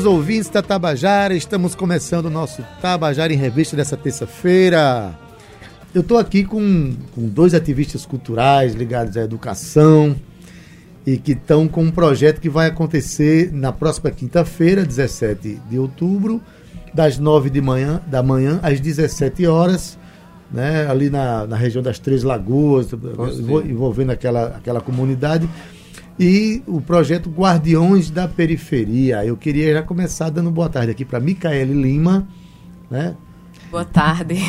Queridos ouvintes da Tabajara, estamos começando o nosso Tabajara em Revista dessa terça-feira. Eu estou aqui com, com dois ativistas culturais ligados à educação e que estão com um projeto que vai acontecer na próxima quinta-feira, 17 de outubro, das 9 de manhã, da manhã às 17 horas, né, ali na, na região das Três Lagoas, envolvendo aquela, aquela comunidade e o projeto Guardiões da Periferia. Eu queria já começar dando boa tarde aqui para Micaele Lima. Né? Boa tarde.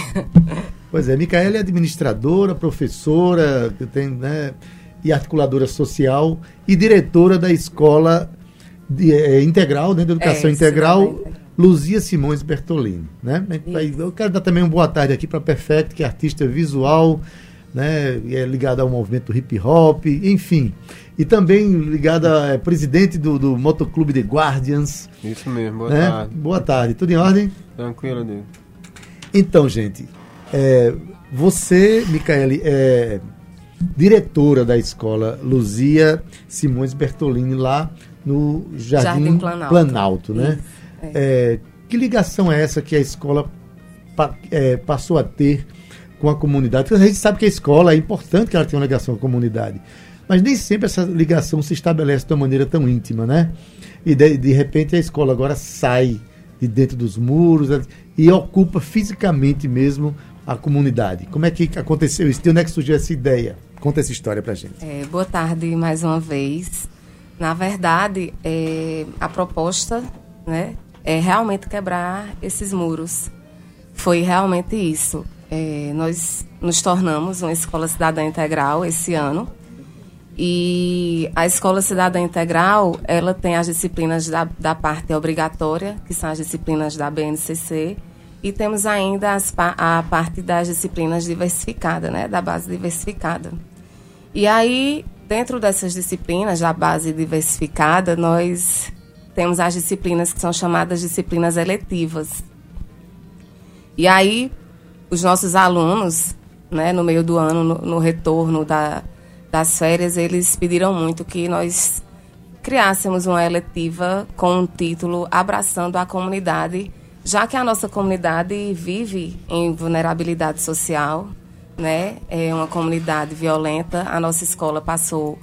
Pois é, Micaele é administradora, professora, tem, né, e articuladora social e diretora da Escola de, é, Integral, né, de Educação é, Integral, Luzia Simões Bertolini. Né? Eu quero dar também uma boa tarde aqui para Perfect, que é artista visual, né, é ligada ao movimento hip hop, enfim. E também ligada, é presidente do, do Motoclube de Guardians. Isso mesmo, boa né? tarde. Boa tarde, tudo em ordem? Tranquilo, Deus. Então, gente, é, você, Micaele, é diretora da escola Luzia Simões Bertolini, lá no Jardim, Jardim Planalto. Planalto, né? Isso, é. É, que ligação é essa que a escola pa, é, passou a ter com a comunidade. Porque a gente sabe que a escola é importante que ela tenha uma ligação com a comunidade. Mas nem sempre essa ligação se estabelece de uma maneira tão íntima, né? E de, de repente a escola agora sai de dentro dos muros e ocupa fisicamente mesmo a comunidade. Como é que aconteceu isso? De onde é que surgiu essa ideia? Conta essa história pra gente. É, boa tarde mais uma vez. Na verdade, é, a proposta né, é realmente quebrar esses muros. Foi realmente isso. É, nós nos tornamos uma escola cidadã integral esse ano. E a escola cidadã integral, ela tem as disciplinas da, da parte obrigatória, que são as disciplinas da BNCC, e temos ainda as, a parte das disciplinas diversificadas, né, da base diversificada. E aí, dentro dessas disciplinas da base diversificada, nós temos as disciplinas que são chamadas disciplinas eletivas. E aí, os nossos alunos, né, no meio do ano, no, no retorno da, das férias, eles pediram muito que nós criássemos uma eletiva com o um título Abraçando a Comunidade, já que a nossa comunidade vive em vulnerabilidade social, né? É uma comunidade violenta. A nossa escola passou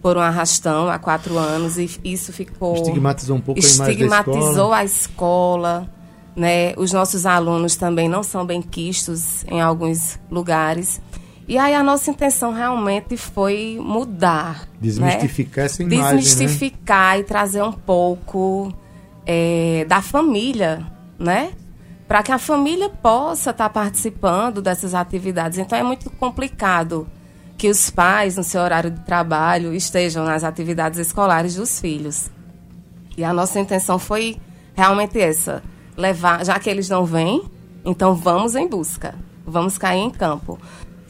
por um arrastão há quatro anos e isso ficou estigmatizou um pouco estigmatizou a escola né? Os nossos alunos também não são bem quistos em alguns lugares. E aí a nossa intenção realmente foi mudar. Desmistificar né? essa imagem, né? Desmistificar né? e trazer um pouco é, da família, né? Para que a família possa estar tá participando dessas atividades. Então é muito complicado que os pais, no seu horário de trabalho, estejam nas atividades escolares dos filhos. E a nossa intenção foi realmente essa levar, já que eles não vêm, então vamos em busca, vamos cair em campo.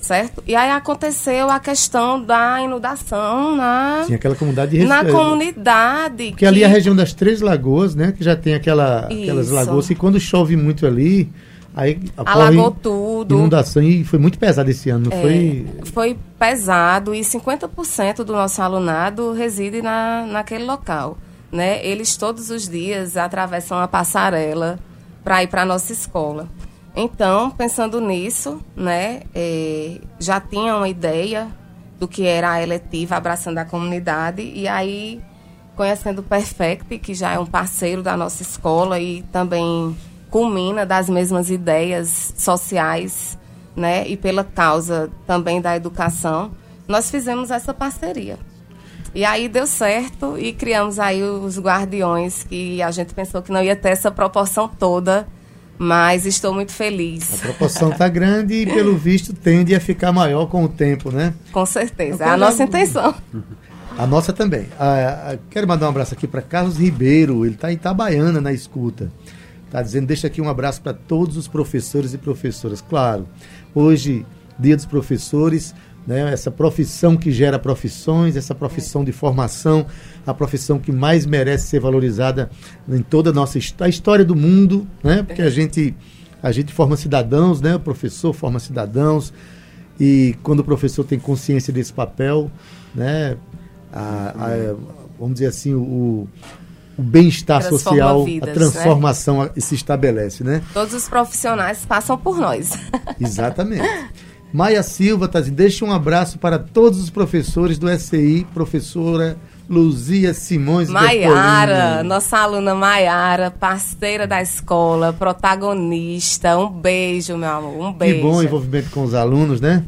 Certo? E aí aconteceu a questão da inundação na. Sim, aquela comunidade de Na comunidade. Porque que... ali é a região das Três Lagoas, né? Que já tem aquela, aquelas lagoas. E quando chove muito ali, aí alagou tudo. Inundação e foi muito pesado esse ano, não é, foi? Foi pesado e 50% do nosso alunado reside na, naquele local né? Eles todos os dias atravessam a passarela para ir para a nossa escola. Então, pensando nisso, né, é, já tinha uma ideia do que era a eletiva Abraçando a Comunidade, e aí, conhecendo o Perfect, que já é um parceiro da nossa escola e também culmina das mesmas ideias sociais, né, e pela causa também da educação, nós fizemos essa parceria. E aí deu certo e criamos aí os guardiões, que a gente pensou que não ia ter essa proporção toda, mas estou muito feliz. A proporção está grande e, pelo visto, tende a ficar maior com o tempo, né? Com certeza, é a nossa intenção. A nossa também. Ah, quero mandar um abraço aqui para Carlos Ribeiro, ele está em Itabaiana na escuta. Está dizendo, deixa aqui um abraço para todos os professores e professoras. Claro, hoje, dia dos professores, né? essa profissão que gera profissões, essa profissão de formação, a profissão que mais merece ser valorizada em toda a nossa a história do mundo, né? porque a gente, a gente forma cidadãos, né? o professor forma cidadãos, e quando o professor tem consciência desse papel, né? A, a, vamos dizer assim, o, o bem-estar social, vidas, a né? transformação né? se estabelece, né? Todos os profissionais passam por nós. Exatamente. Maia Silva está dizendo, deixa um abraço para todos os professores do SCI, professora Luzia Simões Maiara, nossa aluna Maiara, parceira da escola, protagonista. Um beijo, meu amor, um beijo. Que bom envolvimento com os alunos, né?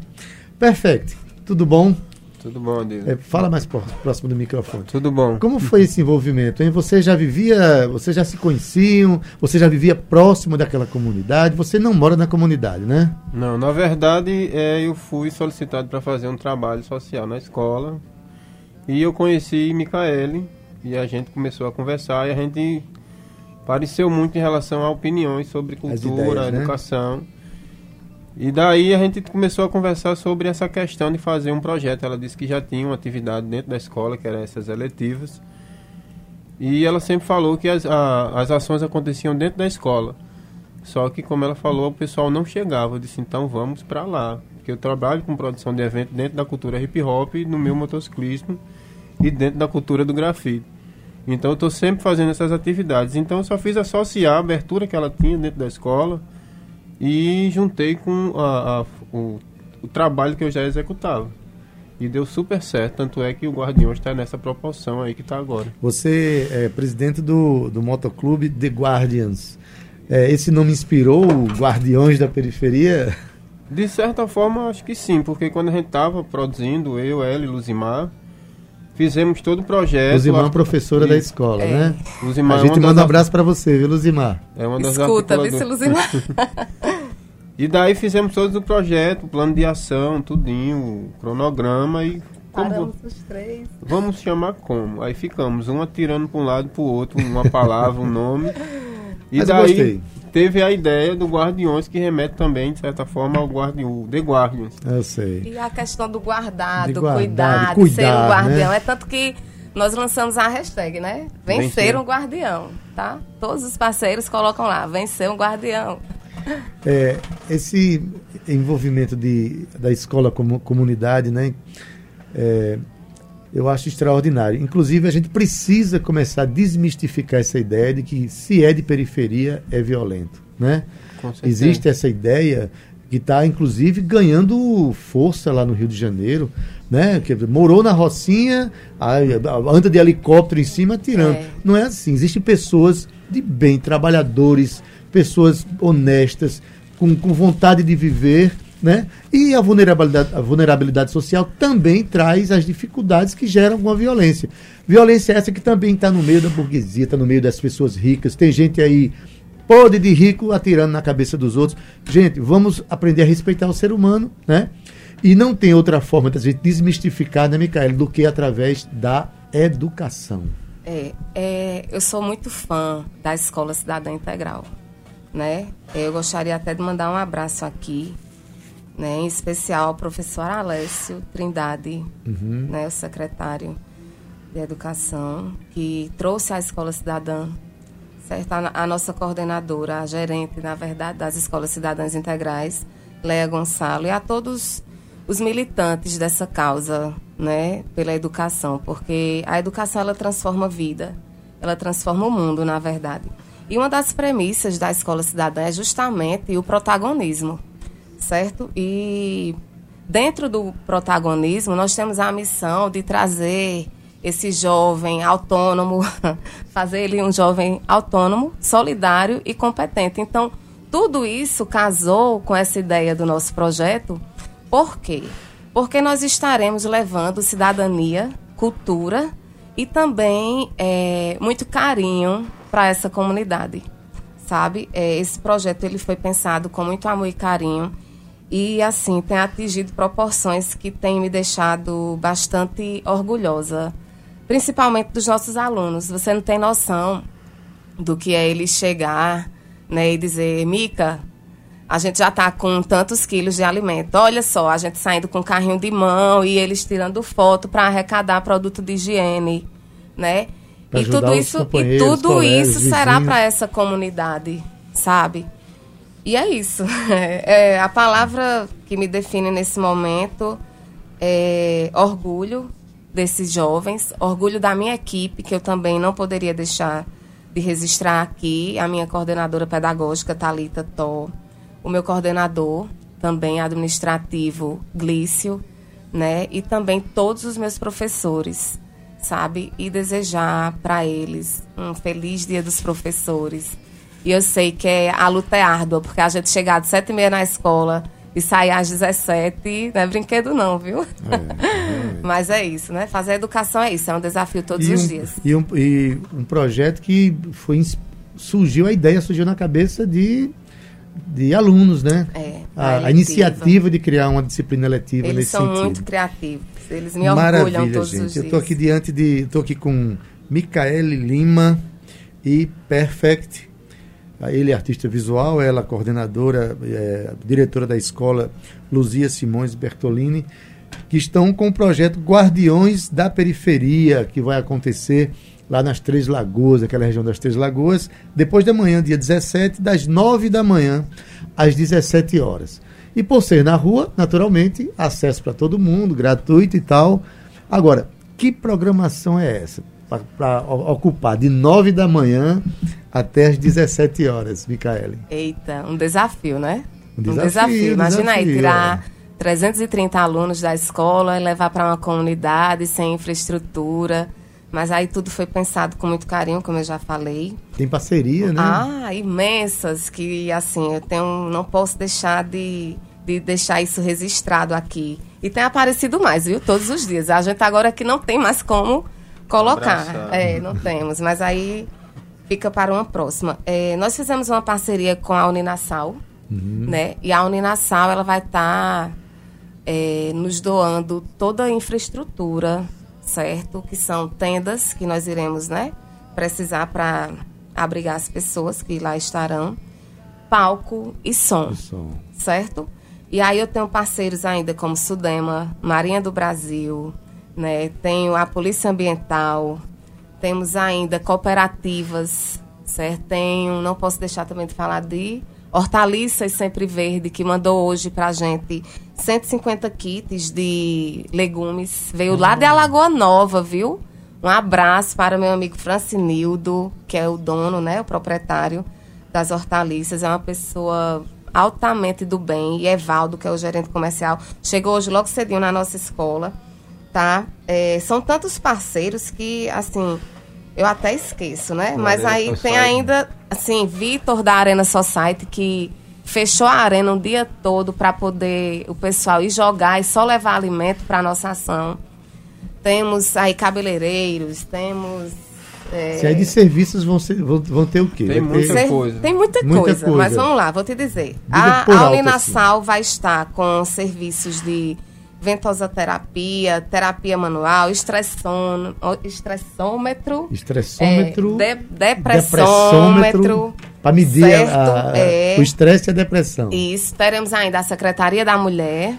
Perfeito. Tudo bom? Tudo bom, Deus. É, fala mais próximo do microfone. Tudo bom. Como foi esse envolvimento? Hein? Você já vivia, você já se conheciam, você já vivia próximo daquela comunidade, você não mora na comunidade, né? Não, na verdade, é, eu fui solicitado para fazer um trabalho social na escola, e eu conheci Micaele e a gente começou a conversar e a gente pareceu muito em relação a opiniões sobre cultura, ideias, né? educação. E daí a gente começou a conversar sobre essa questão de fazer um projeto. Ela disse que já tinha uma atividade dentro da escola, que eram essas eletivas. E ela sempre falou que as, a, as ações aconteciam dentro da escola. Só que, como ela falou, o pessoal não chegava. Eu disse, então vamos para lá porque eu trabalho com produção de evento dentro da cultura hip hop, no meu motociclismo e dentro da cultura do grafite. Então eu estou sempre fazendo essas atividades. Então eu só fiz associar a abertura que ela tinha dentro da escola e juntei com a, a, o, o, trabalho que eu já executava. E deu super certo, tanto é que o Guardiões está nessa proporção aí que está agora. Você é presidente do, do motoclube The Guardians. É, esse nome inspirou o Guardiões da Periferia? De certa forma, acho que sim, porque quando a gente estava produzindo, eu, ela e Luzimar, fizemos todo o projeto. Luzimar é professora da escola, é. né? Luzimar a gente é manda um abraço para você, viu, Luzimar? É uma das Escuta, vê Luzimar. e daí fizemos todo o projeto, o plano de ação, tudinho, o cronograma e como, os três. Vamos chamar como? Aí ficamos, um atirando para um lado para o outro, uma palavra, um nome. E Mas daí teve a ideia do Guardiões, que remete também, de certa forma, ao Guardião, The Guardians. Eu sei. E a questão do guardado, guardado cuidado, cuidar, ser um guardião. Né? É tanto que nós lançamos a hashtag, né? Vencer, vencer um guardião, tá? Todos os parceiros colocam lá, vencer um guardião. É, esse envolvimento de, da escola como comunidade, né? É, eu acho extraordinário. Inclusive, a gente precisa começar a desmistificar essa ideia de que se é de periferia é violento. Né? Existe essa ideia que está, inclusive, ganhando força lá no Rio de Janeiro. Né? Que morou na Rocinha, anda de helicóptero em cima atirando. É. Não é assim. Existem pessoas de bem, trabalhadores, pessoas honestas, com, com vontade de viver né? E a vulnerabilidade, a vulnerabilidade social também traz as dificuldades que geram uma violência. Violência essa que também está no meio da burguesia, está no meio das pessoas ricas. Tem gente aí pode de rico atirando na cabeça dos outros. Gente, vamos aprender a respeitar o ser humano, né? E não tem outra forma de a gente desmistificar, né, Micael, do que através da educação. É, é, eu sou muito fã da Escola Cidadã Integral, né? Eu gostaria até de mandar um abraço aqui né, em especial ao professor Alessio Trindade, uhum. né, o secretário de Educação, que trouxe a Escola Cidadã, certo? A, a, nossa coordenadora, a gerente, na verdade, das Escolas Cidadãs Integrais, Leia Gonçalo, e a todos os militantes dessa causa, né, pela educação, porque a educação ela transforma a vida, ela transforma o mundo, na verdade. E uma das premissas da Escola Cidadã é justamente o protagonismo certo? E dentro do protagonismo, nós temos a missão de trazer esse jovem autônomo, fazer ele um jovem autônomo, solidário e competente. Então, tudo isso casou com essa ideia do nosso projeto. Por quê? Porque nós estaremos levando cidadania, cultura e também é, muito carinho para essa comunidade, sabe? É, esse projeto ele foi pensado com muito amor e carinho e, assim, tem atingido proporções que têm me deixado bastante orgulhosa, principalmente dos nossos alunos. Você não tem noção do que é ele chegar né, e dizer: Mica, a gente já está com tantos quilos de alimento. Olha só, a gente saindo com carrinho de mão e eles tirando foto para arrecadar produto de higiene, né? e tudo isso e tudo isso será para essa comunidade, sabe? E é isso. É, a palavra que me define nesse momento é orgulho desses jovens, orgulho da minha equipe, que eu também não poderia deixar de registrar aqui, a minha coordenadora pedagógica, Talita Tó, o meu coordenador, também administrativo, Glício, né? E também todos os meus professores, sabe? E desejar para eles um feliz dia dos professores. E eu sei que é, a luta é árdua, porque a gente chegar de sete e meia na escola e sair às 17 não é brinquedo não, viu? É, é. Mas é isso, né? Fazer educação é isso, é um desafio todos e os um, dias. E um, e um projeto que foi surgiu a ideia, surgiu na cabeça de de alunos, né? É, a, a, iniciativa de criar uma disciplina letiva Eles nesse sentido. São muito criativos. Eles me Maravilha, orgulham todos gente. os dias. Eu estou aqui diante de, estou aqui com Micaele Lima e Perfect ele é artista visual, ela coordenadora, é, diretora da escola Luzia Simões Bertolini, que estão com o projeto Guardiões da Periferia, que vai acontecer lá nas Três Lagoas, aquela região das Três Lagoas, depois da manhã, dia 17, das 9 da manhã às 17 horas. E por ser na rua, naturalmente, acesso para todo mundo, gratuito e tal. Agora, que programação é essa? Para ocupar de 9 da manhã até as 17 horas, Micaele. Eita, um desafio, né? Um desafio. Um desafio. Imagina desafio, aí, tirar é. 330 alunos da escola e levar para uma comunidade sem infraestrutura. Mas aí tudo foi pensado com muito carinho, como eu já falei. Tem parceria, né? Ah, imensas, que assim, eu tenho, não posso deixar de, de deixar isso registrado aqui. E tem aparecido mais, viu? Todos os dias. A gente agora aqui não tem mais como colocar. Abraçar. É, não temos. Mas aí fica para uma próxima. É, nós fizemos uma parceria com a Uninasal, uhum. né? E a Uninasal ela vai estar tá, é, nos doando toda a infraestrutura, certo? Que são tendas que nós iremos, né? Precisar para abrigar as pessoas que lá estarão, palco e som, e som, certo? E aí eu tenho parceiros ainda como Sudema, Marinha do Brasil, né? Tenho a Polícia Ambiental, temos ainda cooperativas, certo? Tenho, não posso deixar também de falar de Hortaliças Sempre Verde, que mandou hoje pra gente 150 kits de legumes. Veio lá de Alagoa Nova, viu? Um abraço para meu amigo Francinildo, que é o dono, né, o proprietário das hortaliças. É uma pessoa altamente do bem. E Evaldo, que é o gerente comercial, chegou hoje logo cedinho na nossa escola, tá? É, são tantos parceiros que, assim, eu até esqueço, né? Mas aí tem ainda, assim, Vitor da Arena Society, que fechou a arena um dia todo para poder o pessoal ir jogar e só levar alimento para nossa ação. Temos aí cabeleireiros, temos. É... Se aí de serviços vão, ser, vão, vão ter o quê? Tem muita ter... coisa. Tem muita, muita coisa, coisa, mas vamos lá, vou te dizer. Diga a, a Uninasal assim. vai estar com serviços de ventosoterapia, terapia manual, estressômetro, estressômetro, é, de, depressômetro, para medir certo, a, a, é, o estresse e a depressão. Isso, teremos ainda a Secretaria da Mulher,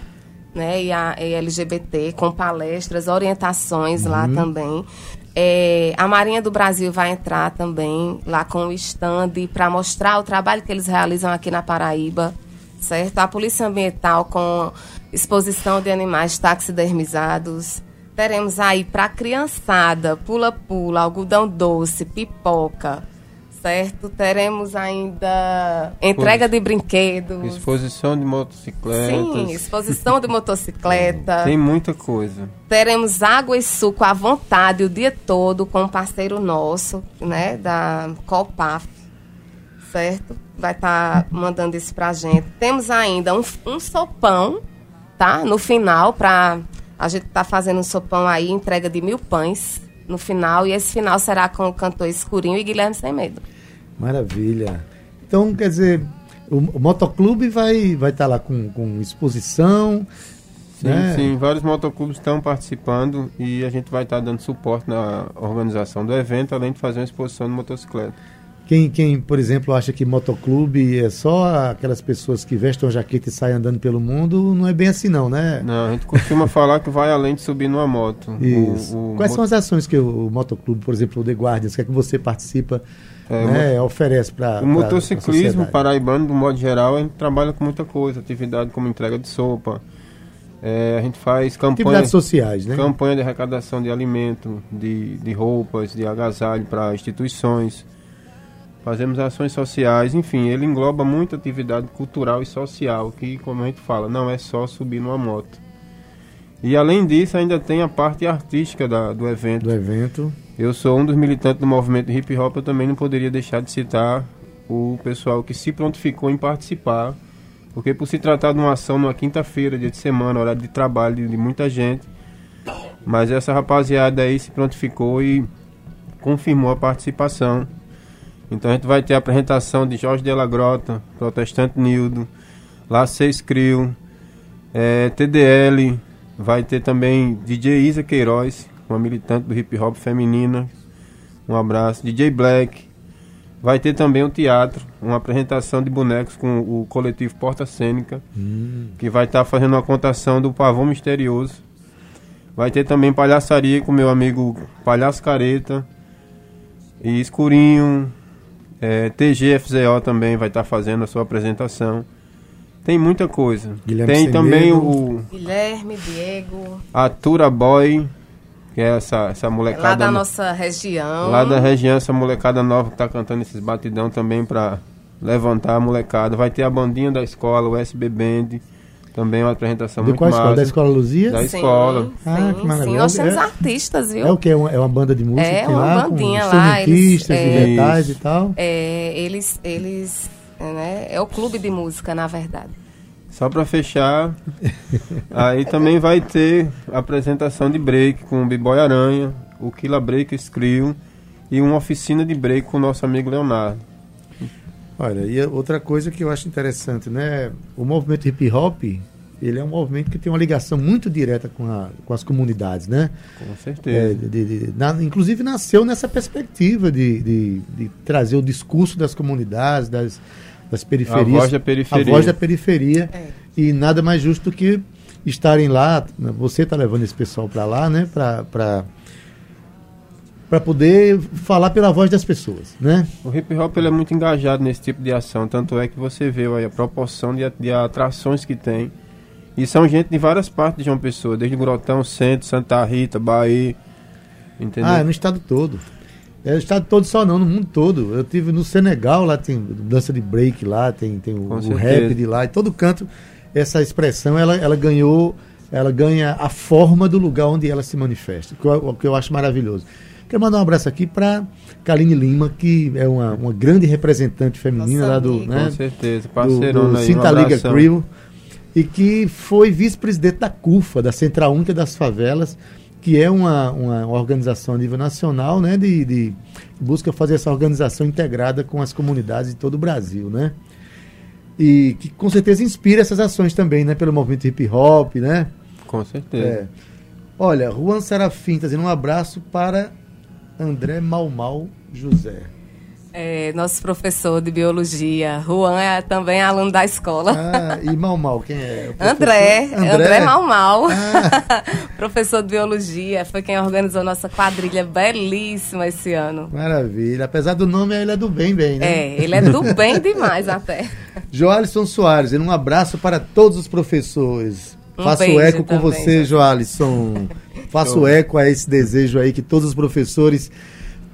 né, e a e LGBT com palestras, orientações uhum. lá também. É, a Marinha do Brasil vai entrar também lá com o stand para mostrar o trabalho que eles realizam aqui na Paraíba, certo? A Polícia Ambiental com exposição de animais taxidermizados. Teremos aí para criançada, pula-pula, algodão doce, pipoca, certo? Teremos ainda entrega de brinquedos. Exposição de motocicletas. Sim, exposição de motocicleta. Tem muita coisa. Teremos água e suco à vontade o dia todo com um parceiro nosso, né, da Copaf, certo? Vai estar tá mandando isso pra gente. Temos ainda um, um sopão tá? No final, para a gente tá fazendo um sopão aí, entrega de mil pães no final. E esse final será com o cantor Escurinho e Guilherme Sem Medo. Maravilha. Então, quer dizer, o, o motoclube vai vai estar tá lá com, com exposição. Sim, né? sim, vários motoclubes estão participando e a gente vai estar tá dando suporte na organização do evento, além de fazer uma exposição de motocicleta. Quem, quem, por exemplo, acha que motoclube é só aquelas pessoas que vestem uma jaqueta e saem andando pelo mundo, não é bem assim não, né? Não, a gente costuma falar que vai além de subir numa moto. Isso. O, o Quais mot... são as ações que o motoclube, por exemplo, o The Guardians, que é que você participa, é, né, oferece para O motociclismo paraibano, do modo geral, a gente trabalha com muita coisa, atividade como entrega de sopa, É, a gente faz campanhas sociais, né? Campanha de arrecadação de alimento, de, de roupas, de agasalho para instituições. Fazemos ações sociais, enfim, ele engloba muita atividade cultural e social, que, como a gente fala, não é só subir numa moto. E além disso, ainda tem a parte artística da, do evento. Do evento. Eu sou um dos militantes do movimento hip hop, eu também não poderia deixar de citar o pessoal que se prontificou em participar porque por se tratar de uma ação numa quinta-feira, dia de semana, horário de trabalho de, de muita gente. Mas essa rapaziada aí se prontificou e confirmou a participação. Então a gente vai ter a apresentação de Jorge Della Grota, Protestante Nildo, Lá Seis Crio, é, TDL, vai ter também DJ Isa Queiroz, uma militante do hip hop feminina. Um abraço. DJ Black, Vai ter também um teatro, uma apresentação de bonecos com o coletivo Porta Cênica, hum. que vai estar tá fazendo uma contação do Pavão Misterioso. Vai ter também palhaçaria com meu amigo Palhaço Careta e Escurinho. É, TGFZO também vai estar tá fazendo a sua apresentação. Tem muita coisa. Guilherme Tem também o. Guilherme, Diego. Atura Boy que é essa, essa molecada. Lá da nossa região. Lá da região, essa molecada nova que tá cantando esses batidão também para levantar a molecada. Vai ter a bandinha da escola, o SB Band. Também uma apresentação De muito qual massa. escola? Da Escola Luzia? Da sim, escola. Ah, sim, que maravilha. Sim, nós temos é, artistas, viu? É o que? É uma, é uma banda de música? É uma lá, bandinha lá. Eles, é, e metais e tal? É, eles, eles né, é o clube de música, na verdade. Só para fechar, aí também vai ter apresentação de break com o B-Boy Aranha, o Killa Break Screw e uma oficina de break com o nosso amigo Leonardo. Olha, e outra coisa que eu acho interessante, né? O movimento hip hop, ele é um movimento que tem uma ligação muito direta com, a, com as comunidades, né? Com certeza. É, de, de, na, inclusive nasceu nessa perspectiva de, de, trazer o discurso das comunidades, das, das periferias. A voz da periferia. A voz da periferia. É. E nada mais justo que estarem lá. Você está levando esse pessoal para lá, né? Para para poder falar pela voz das pessoas, né? O hip hop ele é muito engajado nesse tipo de ação, tanto é que você vê aí, a proporção de, de atrações que tem. E são gente de várias partes de João Pessoa, desde Grotão, Centro, Santa Rita, Bahia, entendeu? Ah, é no estado todo. É o estado todo só não, no mundo todo. Eu tive no Senegal, lá tem dança de break lá, tem, tem o, o rap de lá, e todo canto essa expressão ela, ela ganhou, ela ganha a forma do lugar onde ela se manifesta, que o que eu acho maravilhoso. Quero mandar um abraço aqui para Kaline Lima, que é uma, uma grande representante feminina Nossa, lá do. Né, Com certeza, parceirona Cinta um Liga Crew, e que foi vice-presidente da CUFA, da Central Única das Favelas, que é uma, uma organização a nível nacional, né, de, de busca fazer essa organização integrada com as comunidades de todo o Brasil, né? E que com certeza inspira essas ações também, né, pelo movimento hip hop, né? Com certeza. É. Olha, Juan Serafim está dizendo um abraço para André Malmal José. É, nosso professor de biologia. Juan é também aluno da escola. Ah, e Mal Mal, quem é? André, André, André Mal Mal. Ah. professor de biologia, foi quem organizou nossa quadrilha belíssima esse ano. Maravilha. Apesar do nome, ele é do bem, bem, né? É, ele é do bem demais até. Joalisson Soares, um abraço para todos os professores. Um Faço eco com também, você, Joalisson. Faço eco a esse desejo aí que todos os professores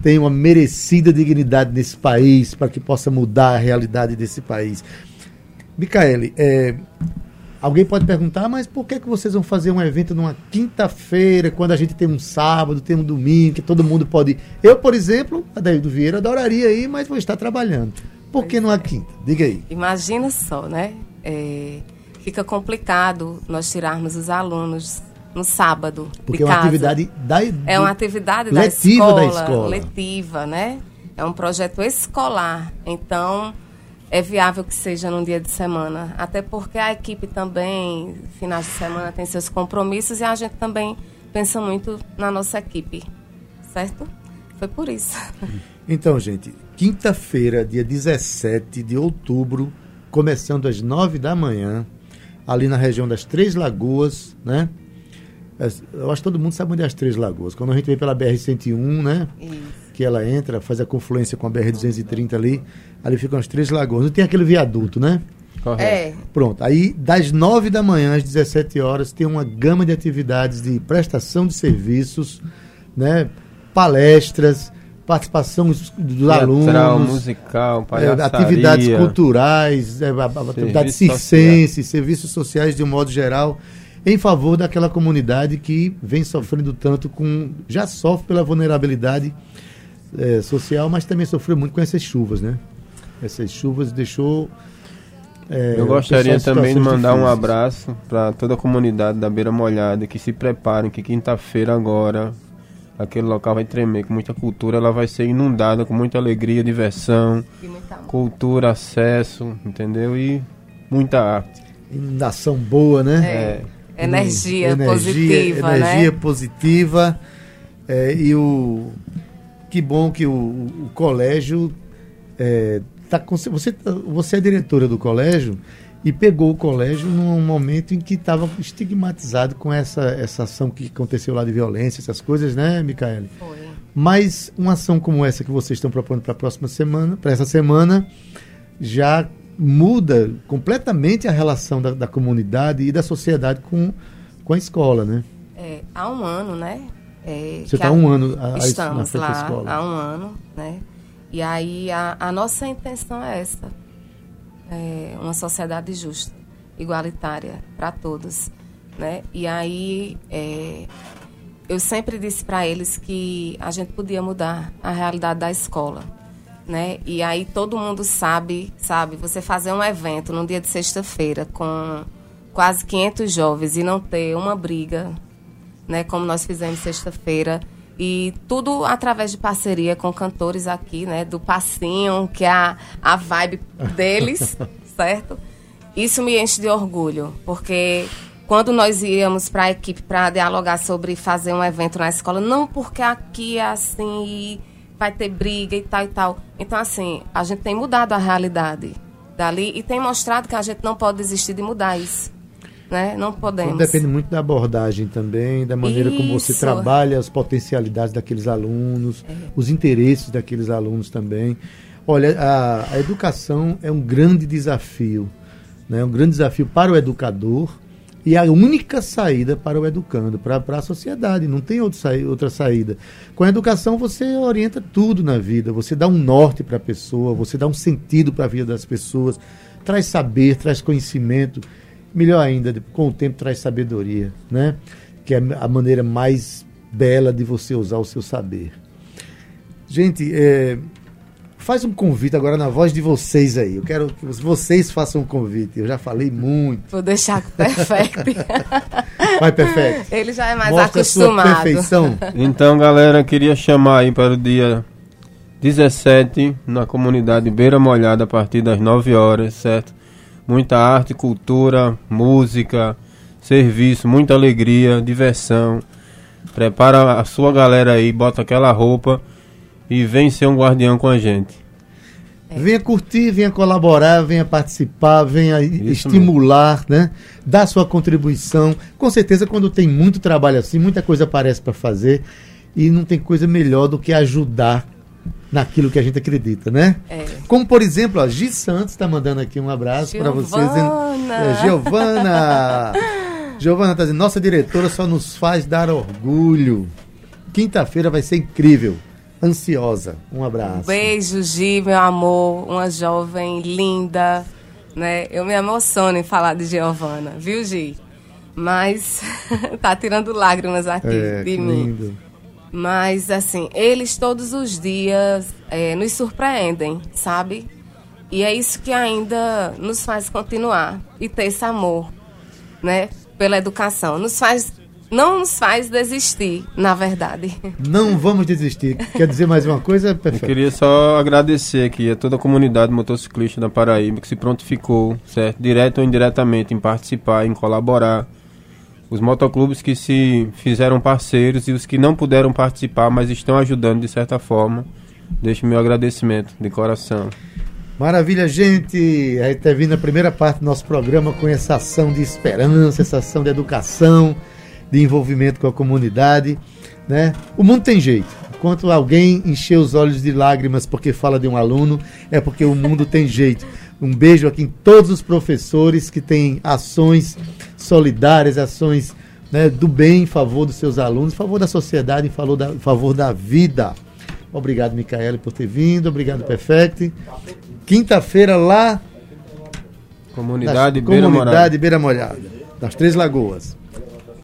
tem uma merecida dignidade nesse país, para que possa mudar a realidade desse país. Micaele, é, alguém pode perguntar, mas por que, que vocês vão fazer um evento numa quinta-feira, quando a gente tem um sábado, tem um domingo, que todo mundo pode ir? Eu, por exemplo, do Vieira, adoraria ir, mas vou estar trabalhando. Por que numa quinta? Diga aí. Imagina só, né? É, fica complicado nós tirarmos os alunos no sábado. Porque é uma atividade da É uma atividade da escola, da escola, letiva, né? É um projeto escolar. Então, é viável que seja num dia de semana. Até porque a equipe também, finais de semana, tem seus compromissos e a gente também pensa muito na nossa equipe. Certo? Foi por isso. Então, gente, quinta-feira, dia 17 de outubro, começando às 9 da manhã, ali na região das Três Lagoas, né? Eu acho que todo mundo sabe onde é as Três Lagoas. Quando a gente vem pela BR-101, né? Isso. Que ela entra, faz a confluência com a BR-230 ali, ali ficam as Três Lagoas. Não tem aquele viaduto, né? Correto. É. Pronto. Aí, das 9 da manhã às 17 horas, tem uma gama de atividades de prestação de serviços, né? palestras, participação dos Teatral, alunos, musical, é, atividades culturais, é, atividades circenses, serviços sociais de um modo geral, em favor daquela comunidade que vem sofrendo tanto com. já sofre pela vulnerabilidade é, social, mas também sofreu muito com essas chuvas, né? Essas chuvas deixou. É, Eu gostaria também de mandar difíceis. um abraço para toda a comunidade da Beira Molhada que se preparem que quinta-feira agora aquele local vai tremer com muita cultura, ela vai ser inundada com muita alegria, diversão, cultura, acesso, entendeu? E muita arte. Inundação boa, né? É. é. Energia, energia, positiva, energia né? positiva. É, e o que bom que o, o colégio é, tá você você é diretora do colégio e pegou o colégio num momento em que estava estigmatizado com essa, essa ação que aconteceu lá de violência, essas coisas, né, Micaele? Foi. Mas uma ação como essa que vocês estão propondo para a próxima semana, para essa semana, já muda completamente a relação da, da, comunidade e da sociedade com, com a escola, né? É, há um ano, né? É, Você está há um ano a, estamos a lá escola. há um ano, né? E aí a, a nossa intenção é essa, é, uma sociedade justa, igualitária para todos, né? E aí é, eu sempre disse para eles que a gente podia mudar a realidade da escola, né? E aí todo mundo sabe, sabe, você fazer um evento num dia de sexta-feira com quase 500 jovens e não ter uma briga, né, como nós fizemos sexta-feira, e tudo através de parceria com cantores aqui, né? Do Passinho, que é a, a vibe deles, certo? Isso me enche de orgulho, porque quando nós íamos para a equipe para dialogar sobre fazer um evento na escola, não porque aqui é assim vai ter briga e tal e tal. Então, assim, a gente tem mudado a realidade dali e tem mostrado que a gente não pode desistir de mudar isso né? Não podemos. Tudo depende muito da abordagem também, da maneira Isso. como você trabalha as potencialidades daqueles alunos, é. os interesses daqueles alunos também. Olha, a, a educação é um grande desafio, né? um grande desafio para o educador e a única saída para o educando, para, a sociedade. Não tem outra saída. Com a educação, você orienta tudo na vida, você dá um norte para a pessoa, você dá um sentido para a vida das pessoas, traz saber, traz conhecimento melhor ainda, com o tempo traz sabedoria, né? Que é a maneira mais bela de você usar o seu saber. Gente, é, faz um convite agora na voz de vocês aí. Eu quero que vocês façam um convite. Eu já falei muito. Vou deixar com o Perfect. Vai, Perfect. Ele já é mais Mostra acostumado. A sua perfeição. Então, galera, queria chamar aí para o dia 17 na comunidade Beira Molhada a partir das 9 horas, certo? muita arte, cultura, música, serviço, muita alegria, diversão. Prepara a sua galera aí, bota aquela roupa e vem ser um guardião com a gente. É. Venha curtir, venha colaborar, venha participar, venha Isso estimular, mesmo. né? Dar sua contribuição. Com certeza, quando tem muito trabalho assim, muita coisa aparece para fazer e não tem coisa melhor do que ajudar naquilo que a gente acredita, né? É. Como, por exemplo, a Gi Santos está mandando aqui um abraço para vocês. É, Giovana! Giovana está dizendo, nossa diretora só nos faz dar orgulho. Quinta-feira vai ser incrível. Ansiosa. Um abraço. beijo, Gi, meu amor. Uma jovem linda. Né? Eu me emociono em falar de Giovana, viu, Gi? Mas tá tirando lágrimas aqui é, de mim. Lindo. Mas, assim, eles todos os dias é, nos surpreendem, sabe? E é isso que ainda nos faz continuar e ter esse amor, né? Pela educação. Nos faz. Não nos faz desistir, na verdade. Não vamos desistir. Quer dizer mais uma coisa? Perfeito. Eu queria só agradecer aqui a toda a comunidade motociclista da Paraíba que se prontificou, certo? Direto ou indiretamente, em participar, em colaborar os motoclubes que se fizeram parceiros e os que não puderam participar, mas estão ajudando de certa forma. Deixo meu agradecimento de coração. Maravilha, gente! A gente está vindo a primeira parte do nosso programa com essa ação de esperança, essa ação de educação, de envolvimento com a comunidade. Né? O mundo tem jeito. Enquanto alguém encher os olhos de lágrimas porque fala de um aluno, é porque o mundo tem jeito. Um beijo aqui em todos os professores que têm ações solidárias, ações né, do bem em favor dos seus alunos, em favor da sociedade, em favor da, em favor da vida. Obrigado, Micaele, por ter vindo. Obrigado, Perfect. Quinta-feira lá. Comunidade Beira Comunidade Beira Molhada, das Três Lagoas.